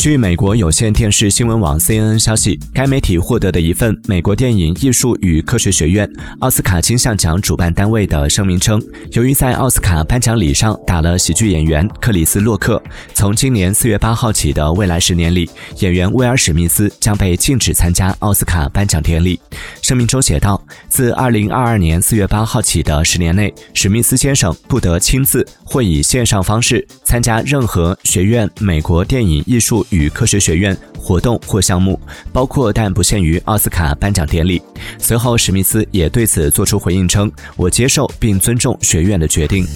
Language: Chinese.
据美国有线电视新闻网 CNN 消息，该媒体获得的一份美国电影艺术与科学学院奥斯卡金像奖主办单位的声明称，由于在奥斯卡颁奖礼上打了喜剧演员克里斯·洛克，从今年四月八号起的未来十年里，演员威尔·史密斯将被禁止参加奥斯卡颁奖典礼。声明中写道：“自二零二二年四月八号起的十年内，史密斯先生不得亲自或以线上方式参加任何学院美国电影艺术。”与科学学院活动或项目，包括但不限于奥斯卡颁奖典礼。随后，史密斯也对此作出回应称：“我接受并尊重学院的决定。”